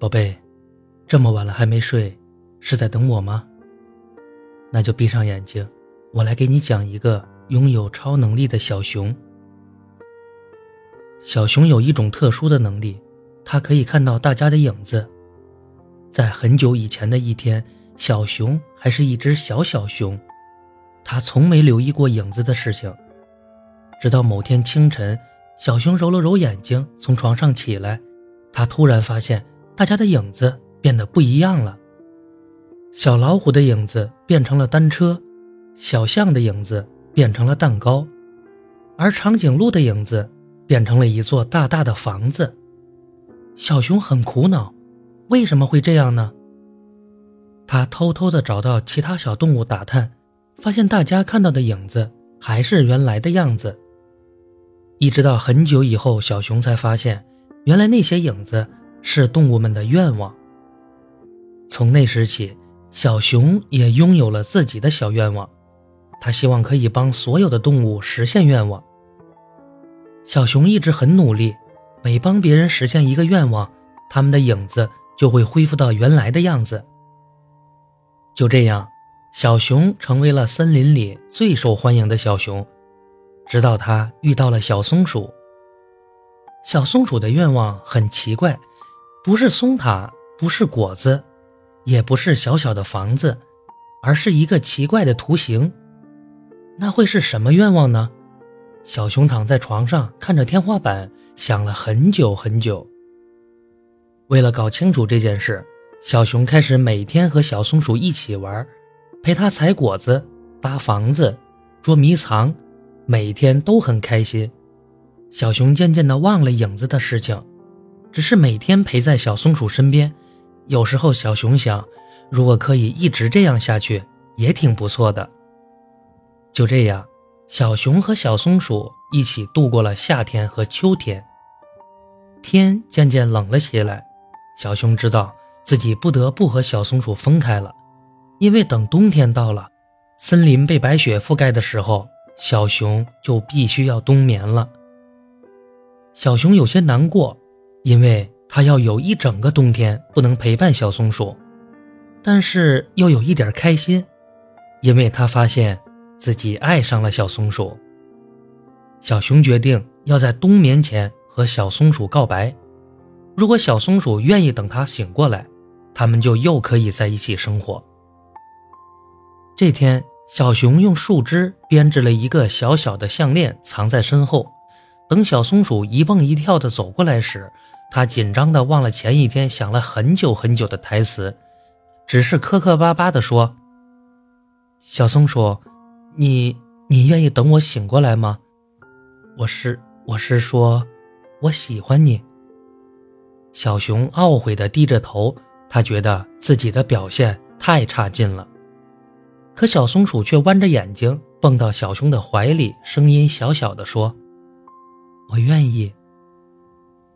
宝贝，这么晚了还没睡，是在等我吗？那就闭上眼睛，我来给你讲一个拥有超能力的小熊。小熊有一种特殊的能力，它可以看到大家的影子。在很久以前的一天，小熊还是一只小小熊，它从没留意过影子的事情。直到某天清晨，小熊揉了揉眼睛，从床上起来，它突然发现大家的影子变得不一样了。小老虎的影子变成了单车，小象的影子变成了蛋糕，而长颈鹿的影子变成了一座大大的房子。小熊很苦恼，为什么会这样呢？他偷偷地找到其他小动物打探，发现大家看到的影子还是原来的样子。一直到很久以后，小熊才发现，原来那些影子是动物们的愿望。从那时起，小熊也拥有了自己的小愿望，他希望可以帮所有的动物实现愿望。小熊一直很努力，每帮别人实现一个愿望，他们的影子就会恢复到原来的样子。就这样，小熊成为了森林里最受欢迎的小熊。直到他遇到了小松鼠。小松鼠的愿望很奇怪，不是松塔，不是果子，也不是小小的房子，而是一个奇怪的图形。那会是什么愿望呢？小熊躺在床上，看着天花板，想了很久很久。为了搞清楚这件事，小熊开始每天和小松鼠一起玩，陪它采果子、搭房子、捉迷藏。每天都很开心，小熊渐渐地忘了影子的事情，只是每天陪在小松鼠身边。有时候，小熊想，如果可以一直这样下去，也挺不错的。就这样，小熊和小松鼠一起度过了夏天和秋天。天渐渐冷了起来，小熊知道自己不得不和小松鼠分开了，因为等冬天到了，森林被白雪覆盖的时候。小熊就必须要冬眠了。小熊有些难过，因为他要有一整个冬天不能陪伴小松鼠，但是又有一点开心，因为他发现自己爱上了小松鼠。小熊决定要在冬眠前和小松鼠告白，如果小松鼠愿意等他醒过来，他们就又可以在一起生活。这天。小熊用树枝编织了一个小小的项链，藏在身后。等小松鼠一蹦一跳地走过来时，他紧张地忘了前一天想了很久很久的台词，只是磕磕巴巴地说：“小松鼠，你你愿意等我醒过来吗？我是我是说，我喜欢你。”小熊懊悔地低着头，他觉得自己的表现太差劲了。可小松鼠却弯着眼睛蹦到小熊的怀里，声音小小的说：“我愿意。”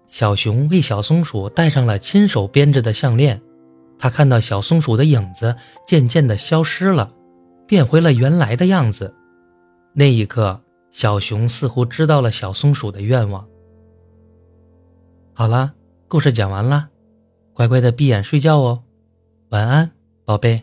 小熊为小松鼠戴上了亲手编织的项链，他看到小松鼠的影子渐渐的消失了，变回了原来的样子。那一刻，小熊似乎知道了小松鼠的愿望。好啦，故事讲完啦，乖乖的闭眼睡觉哦，晚安，宝贝。